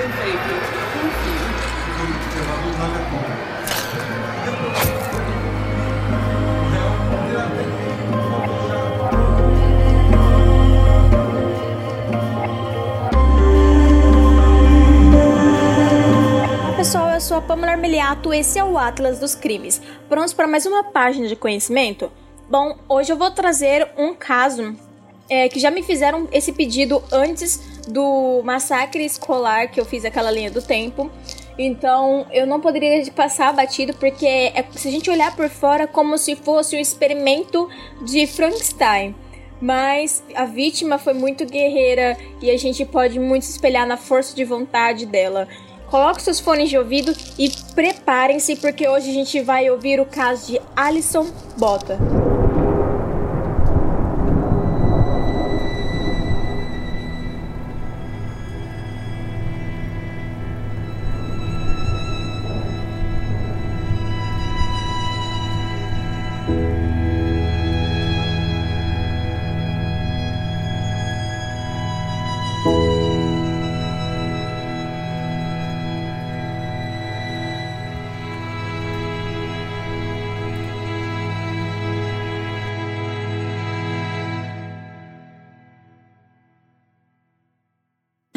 Perfeito. Olá pessoal, eu sou a Pamela Armeliato, esse é o Atlas dos Crimes. Prontos para mais uma página de conhecimento? Bom, hoje eu vou trazer um caso é, que já me fizeram esse pedido antes do massacre escolar que eu fiz aquela linha do tempo. Então eu não poderia passar batido porque é, se a gente olhar por fora como se fosse um experimento de Frankenstein. Mas a vítima foi muito guerreira e a gente pode muito se espelhar na força de vontade dela. Coloque seus fones de ouvido e preparem-se porque hoje a gente vai ouvir o caso de Alison Bota.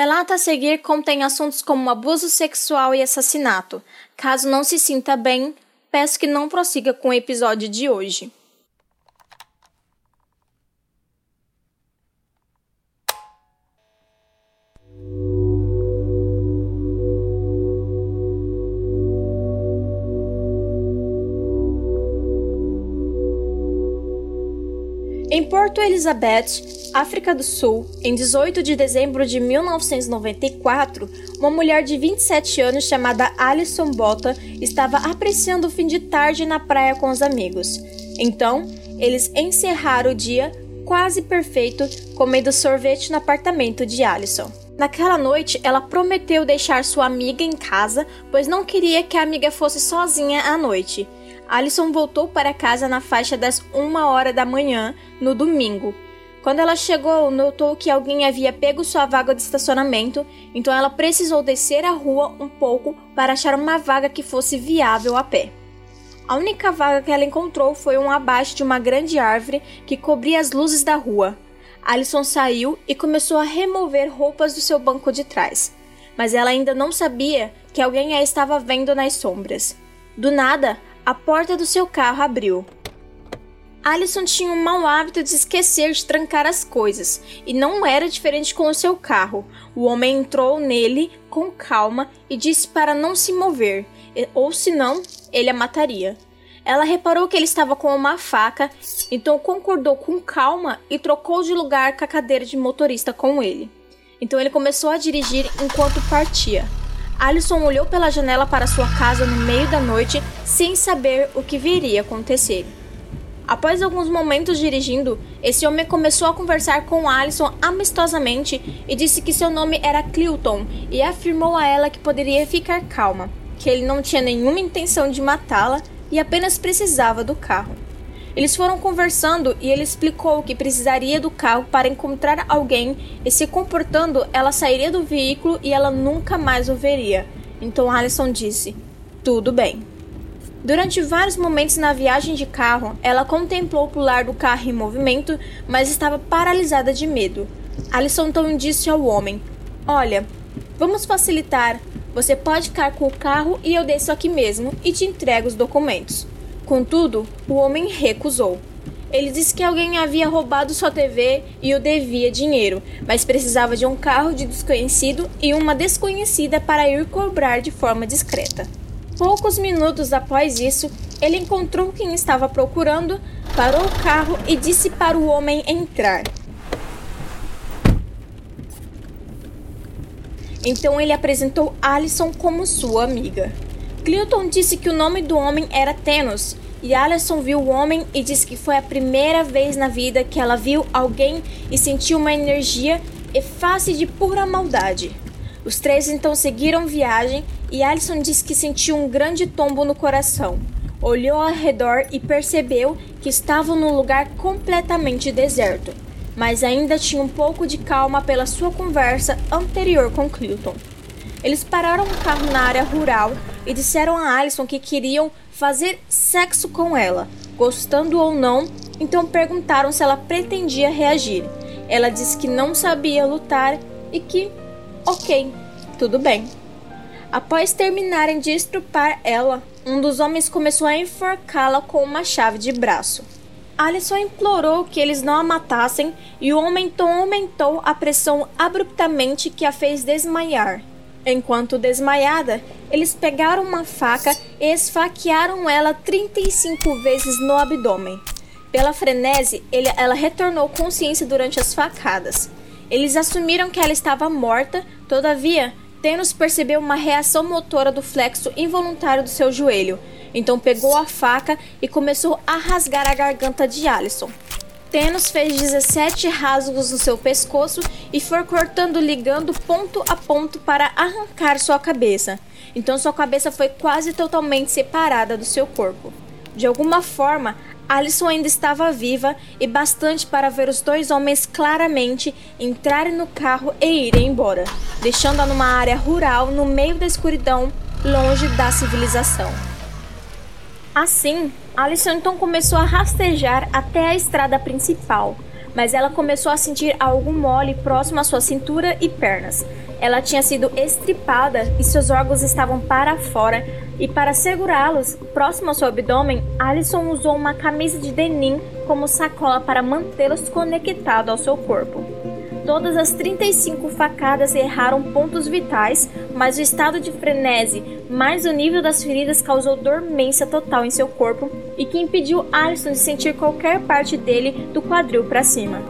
Relato a seguir contém assuntos como abuso sexual e assassinato. Caso não se sinta bem, peço que não prossiga com o episódio de hoje. Porto Elizabeth, África do Sul, em 18 de dezembro de 1994, uma mulher de 27 anos chamada Alison Bota estava apreciando o fim de tarde na praia com os amigos. Então, eles encerraram o dia quase perfeito comendo sorvete no apartamento de Alison. Naquela noite, ela prometeu deixar sua amiga em casa, pois não queria que a amiga fosse sozinha à noite. Alison voltou para casa na faixa das uma hora da manhã, no domingo. Quando ela chegou, notou que alguém havia pego sua vaga de estacionamento, então ela precisou descer a rua um pouco para achar uma vaga que fosse viável a pé. A única vaga que ela encontrou foi um abaixo de uma grande árvore que cobria as luzes da rua. Alison saiu e começou a remover roupas do seu banco de trás, mas ela ainda não sabia que alguém a estava vendo nas sombras. Do nada, a porta do seu carro abriu. Alison tinha um mau hábito de esquecer de trancar as coisas, e não era diferente com o seu carro. O homem entrou nele com calma e disse para não se mover, ou senão ele a mataria. Ela reparou que ele estava com uma faca, então concordou com calma e trocou de lugar com a cadeira de motorista com ele. Então ele começou a dirigir enquanto partia. Alison olhou pela janela para sua casa no meio da noite, sem saber o que viria acontecer. Após alguns momentos dirigindo, esse homem começou a conversar com Alison amistosamente e disse que seu nome era Clilton e afirmou a ela que poderia ficar calma, que ele não tinha nenhuma intenção de matá-la e apenas precisava do carro. Eles foram conversando e ele explicou que precisaria do carro para encontrar alguém e se comportando, ela sairia do veículo e ela nunca mais o veria. Então Alison disse: Tudo bem. Durante vários momentos na viagem de carro, ela contemplou pular do carro em movimento, mas estava paralisada de medo. Alison então disse ao homem: Olha, vamos facilitar. Você pode ficar com o carro e eu desço aqui mesmo e te entrego os documentos. Contudo, o homem recusou. Ele disse que alguém havia roubado sua TV e o devia dinheiro, mas precisava de um carro de desconhecido e uma desconhecida para ir cobrar de forma discreta. Poucos minutos após isso, ele encontrou quem estava procurando, parou o carro e disse para o homem entrar. Então ele apresentou Alison como sua amiga. Clinton disse que o nome do homem era Thanos e Alison viu o homem e disse que foi a primeira vez na vida que ela viu alguém e sentiu uma energia face de pura maldade. Os três então seguiram viagem e Alison disse que sentiu um grande tombo no coração. Olhou ao redor e percebeu que estavam num lugar completamente deserto, mas ainda tinha um pouco de calma pela sua conversa anterior com Clinton. Eles pararam o carro na área rural e disseram a Alison que queriam fazer sexo com ela, gostando ou não, então perguntaram se ela pretendia reagir. Ela disse que não sabia lutar e que, ok, tudo bem. Após terminarem de estrupar ela, um dos homens começou a enforcá-la com uma chave de braço. Alison implorou que eles não a matassem e o homem então aumentou a pressão abruptamente que a fez desmaiar. Enquanto desmaiada, eles pegaram uma faca e esfaquearam ela 35 vezes no abdômen. Pela frenese, ele, ela retornou consciência durante as facadas. Eles assumiram que ela estava morta, todavia, Thanos percebeu uma reação motora do flexo involuntário do seu joelho, então pegou a faca e começou a rasgar a garganta de Alison. Thanos fez 17 rasgos no seu pescoço e foi cortando ligando ponto a ponto para arrancar sua cabeça. Então sua cabeça foi quase totalmente separada do seu corpo. De alguma forma, Alison ainda estava viva e bastante para ver os dois homens claramente entrarem no carro e irem embora, deixando-a numa área rural no meio da escuridão, longe da civilização. Assim, Então começou a rastejar até a estrada principal, mas ela começou a sentir algo mole próximo à sua cintura e pernas. Ela tinha sido estripada e seus órgãos estavam para fora, e para segurá-los próximo ao seu abdômen, Alison usou uma camisa de denim como sacola para mantê-los conectados ao seu corpo. Todas as 35 facadas erraram pontos vitais, mas o estado de frenese mais o nível das feridas causou dormência total em seu corpo e que impediu Alison de sentir qualquer parte dele do quadril para cima.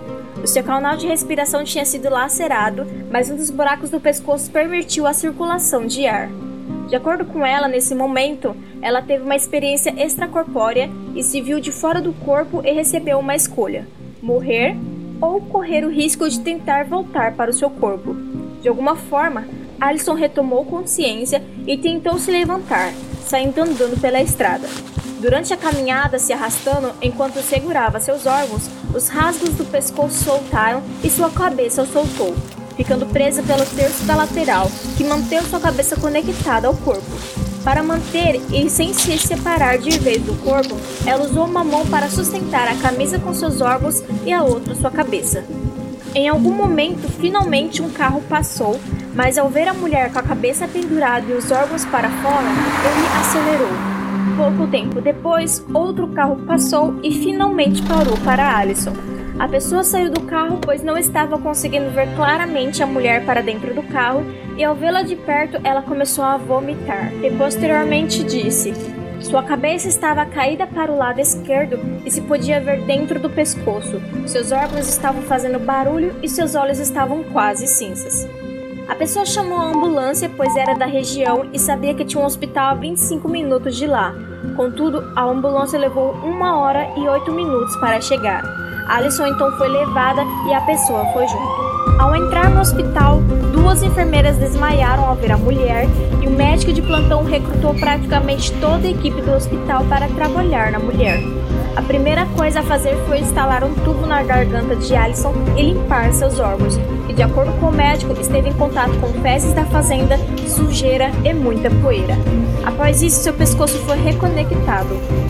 O seu canal de respiração tinha sido lacerado, mas um dos buracos do pescoço permitiu a circulação de ar. De acordo com ela, nesse momento, ela teve uma experiência extracorpórea e se viu de fora do corpo e recebeu uma escolha: morrer ou correr o risco de tentar voltar para o seu corpo. De alguma forma, Alison retomou consciência e tentou se levantar, saindo andando pela estrada. Durante a caminhada, se arrastando enquanto segurava seus órgãos, os rasgos do pescoço soltaram e sua cabeça soltou ficando presa pelo terço da lateral, que manteve sua cabeça conectada ao corpo. Para manter e sem se separar de vez do corpo, ela usou uma mão para sustentar a camisa com seus órgãos e a outra sua cabeça. Em algum momento, finalmente um carro passou, mas ao ver a mulher com a cabeça pendurada e os órgãos para fora, ele acelerou. Pouco tempo depois, outro carro passou e finalmente parou para Alison. A pessoa saiu do carro pois não estava conseguindo ver claramente a mulher para dentro do carro e ao vê-la de perto ela começou a vomitar e posteriormente disse: sua cabeça estava caída para o lado esquerdo e se podia ver dentro do pescoço. Seus órgãos estavam fazendo barulho e seus olhos estavam quase cinzas. A pessoa chamou a ambulância, pois era da região e sabia que tinha um hospital a 25 minutos de lá. Contudo, a ambulância levou uma hora e oito minutos para chegar. Alison então foi levada e a pessoa foi junto. Ao entrar no hospital, duas enfermeiras desmaiaram ao ver a mulher e o médico de plantão recrutou praticamente toda a equipe do hospital para trabalhar na mulher. A primeira coisa a fazer foi instalar um tubo na garganta de Alison e limpar seus órgãos, e de acordo com o médico, esteve em contato com fezes da fazenda, sujeira e muita poeira. Após isso, seu pescoço foi reconectado.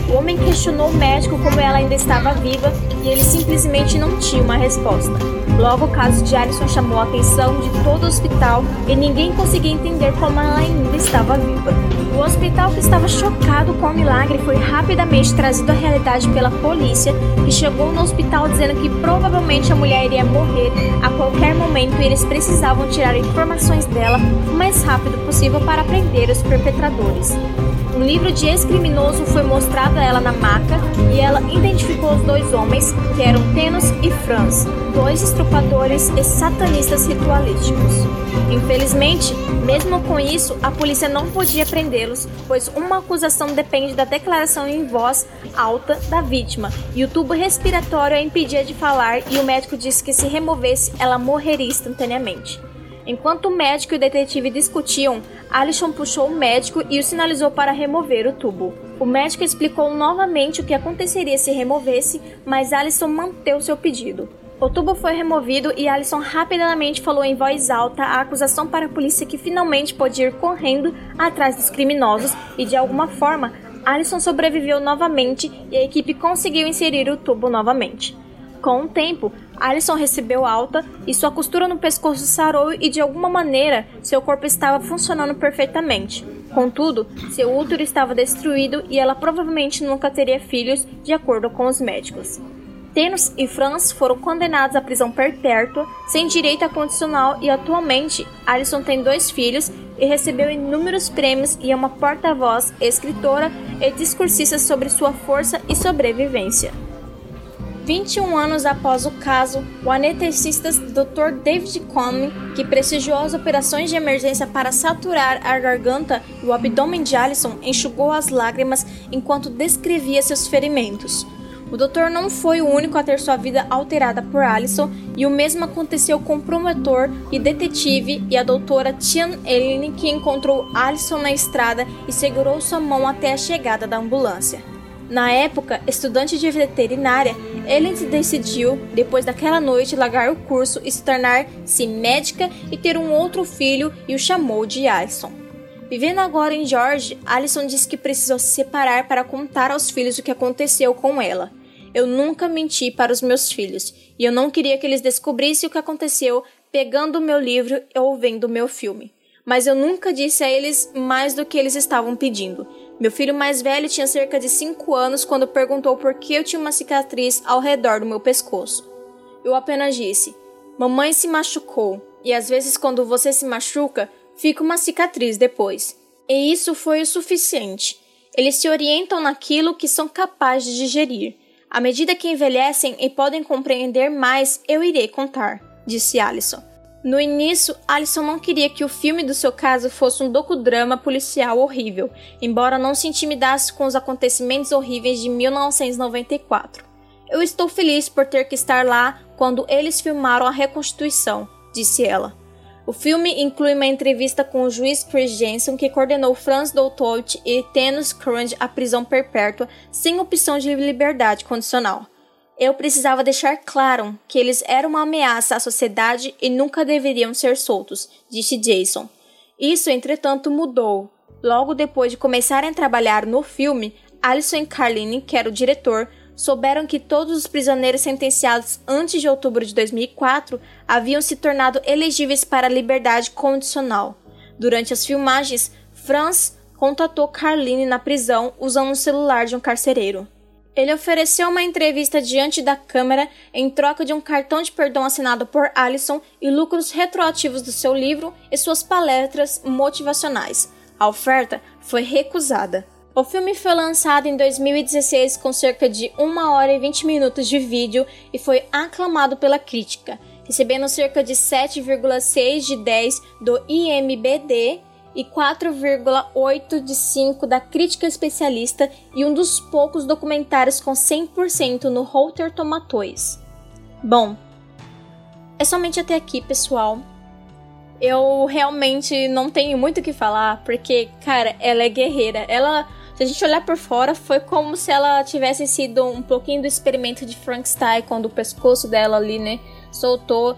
O homem questionou o médico como ela ainda estava viva e ele simplesmente não tinha uma resposta. Logo, o caso de Alison chamou a atenção de todo o hospital e ninguém conseguia entender como ela ainda estava viva. O hospital, que estava chocado com o milagre, foi rapidamente trazido à realidade pela polícia, que chegou no hospital dizendo que provavelmente a mulher iria morrer a qualquer momento e eles precisavam tirar informações dela o mais rápido possível para prender os perpetradores. Um livro de ex-criminoso foi mostrado a ela na maca e ela identificou os dois homens, que eram Tenos e Franz, dois estrupadores e satanistas ritualísticos. Infelizmente, mesmo com isso, a polícia não podia prendê-los, pois uma acusação depende da declaração em voz alta da vítima, e o tubo respiratório a impedia de falar e o médico disse que se removesse, ela morreria instantaneamente. Enquanto o médico e o detetive discutiam, Alison puxou o médico e o sinalizou para remover o tubo. O médico explicou novamente o que aconteceria se removesse, mas Alison manteve seu pedido. O tubo foi removido e Alison rapidamente falou em voz alta a acusação para a polícia que finalmente pôde ir correndo atrás dos criminosos e de alguma forma Alison sobreviveu novamente e a equipe conseguiu inserir o tubo novamente. Com o tempo, Alison recebeu alta e sua costura no pescoço sarou e de alguma maneira seu corpo estava funcionando perfeitamente. Contudo, seu útero estava destruído e ela provavelmente nunca teria filhos, de acordo com os médicos. Tenos e Franz foram condenados à prisão perpétua, sem direito a condicional, e atualmente Alison tem dois filhos e recebeu inúmeros prêmios e é uma porta-voz, escritora e discursista sobre sua força e sobrevivência. 21 anos após o caso, o anestesista Dr. David Conley, que prestigiou as operações de emergência para saturar a garganta e o abdômen de Alison, enxugou as lágrimas enquanto descrevia seus ferimentos. O doutor não foi o único a ter sua vida alterada por Alison, e o mesmo aconteceu com o promotor e detetive e a doutora Tian Ellen, que encontrou Alison na estrada e segurou sua mão até a chegada da ambulância. Na época, estudante de veterinária, Ellen decidiu, depois daquela noite, largar o curso e se tornar-se médica e ter um outro filho e o chamou de Alison. Vivendo agora em George, Alison disse que precisou se separar para contar aos filhos o que aconteceu com ela. Eu nunca menti para os meus filhos, e eu não queria que eles descobrissem o que aconteceu pegando o meu livro ou vendo o meu filme. Mas eu nunca disse a eles mais do que eles estavam pedindo. Meu filho mais velho tinha cerca de 5 anos quando perguntou por que eu tinha uma cicatriz ao redor do meu pescoço. Eu apenas disse: Mamãe se machucou, e às vezes quando você se machuca, fica uma cicatriz depois. E isso foi o suficiente. Eles se orientam naquilo que são capazes de digerir. À medida que envelhecem e podem compreender mais, eu irei contar, disse Alison. No início, Alison não queria que o filme do seu caso fosse um docudrama policial horrível, embora não se intimidasse com os acontecimentos horríveis de 1994. Eu estou feliz por ter que estar lá quando eles filmaram a reconstituição, disse ela. O filme inclui uma entrevista com o juiz Chris Jensen, que condenou Franz Doutot e Tenus Crunch à prisão perpétua sem opção de liberdade condicional. Eu precisava deixar claro que eles eram uma ameaça à sociedade e nunca deveriam ser soltos, disse Jason. Isso, entretanto, mudou. Logo depois de começarem a trabalhar no filme, Alison e Carline, que era o diretor, souberam que todos os prisioneiros sentenciados antes de outubro de 2004 haviam se tornado elegíveis para a liberdade condicional. Durante as filmagens, Franz contatou Carline na prisão usando o celular de um carcereiro. Ele ofereceu uma entrevista diante da câmera em troca de um cartão de perdão assinado por Allison e lucros retroativos do seu livro e suas palestras motivacionais. A oferta foi recusada. O filme foi lançado em 2016 com cerca de 1 hora e 20 minutos de vídeo e foi aclamado pela crítica, recebendo cerca de 7,6 de 10 do IMBD e 4,8 de 5 da crítica especialista e um dos poucos documentários com 100% no Rotter Tomatoes. Bom, é somente até aqui, pessoal. Eu realmente não tenho muito o que falar, porque, cara, ela é guerreira. Ela se a gente olhar por fora, foi como se ela tivesse sido um pouquinho do experimento de Frankenstein, quando o pescoço dela ali, né, soltou.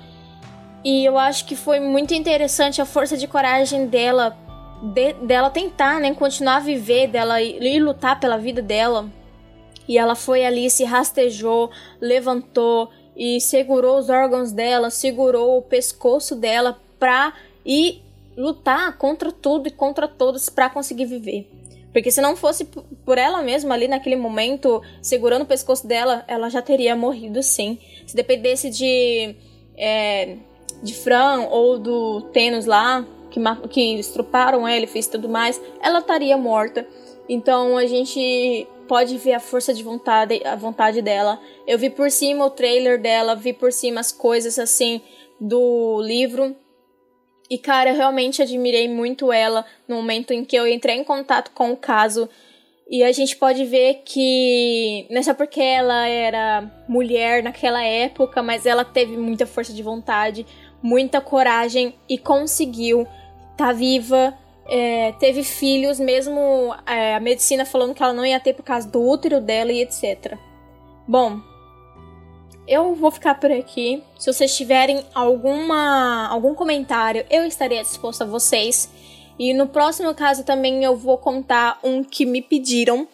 E eu acho que foi muito interessante a força de coragem dela, de, dela tentar, né, continuar a viver, dela ir, ir lutar pela vida dela. E ela foi ali, se rastejou, levantou e segurou os órgãos dela, segurou o pescoço dela pra ir lutar contra tudo e contra todos para conseguir viver. Porque se não fosse por ela mesma ali naquele momento, segurando o pescoço dela, ela já teria morrido sim. Se dependesse de. É, de Fran ou do Thanos lá, que, que estruparam ela e fez tudo mais, ela estaria morta. Então a gente pode ver a força de vontade, a vontade dela. Eu vi por cima o trailer dela, vi por cima as coisas assim do livro e, cara, eu realmente admirei muito ela no momento em que eu entrei em contato com o caso. E a gente pode ver que não é só porque ela era mulher naquela época, mas ela teve muita força de vontade, muita coragem e conseguiu tá viva. É, teve filhos, mesmo é, a medicina falando que ela não ia ter por causa do útero dela e etc. Bom, eu vou ficar por aqui. Se vocês tiverem alguma algum comentário, eu estarei disposta a vocês. E no próximo caso também eu vou contar um que me pediram,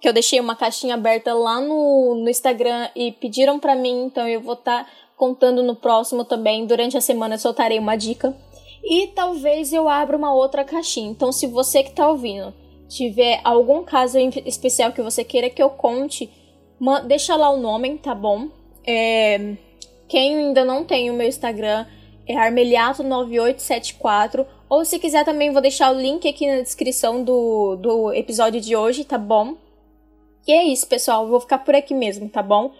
que eu deixei uma caixinha aberta lá no, no Instagram e pediram para mim, então eu vou estar tá contando no próximo também. Durante a semana eu soltarei uma dica. E talvez eu abra uma outra caixinha. Então, se você que tá ouvindo tiver algum caso especial que você queira que eu conte, deixa lá o nome, tá bom? É, quem ainda não tem o meu Instagram é armeliato9874. Ou se quiser também vou deixar o link aqui na descrição do, do episódio de hoje, tá bom? E é isso, pessoal. vou ficar por aqui mesmo, tá bom?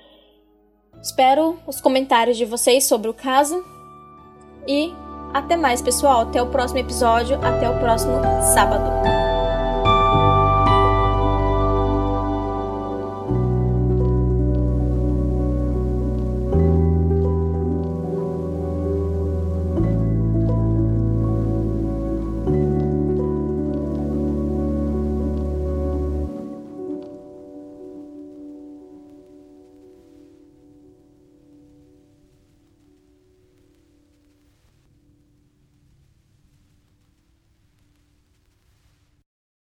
Espero os comentários de vocês sobre o caso. E até mais, pessoal. Até o próximo episódio. Até o próximo sábado.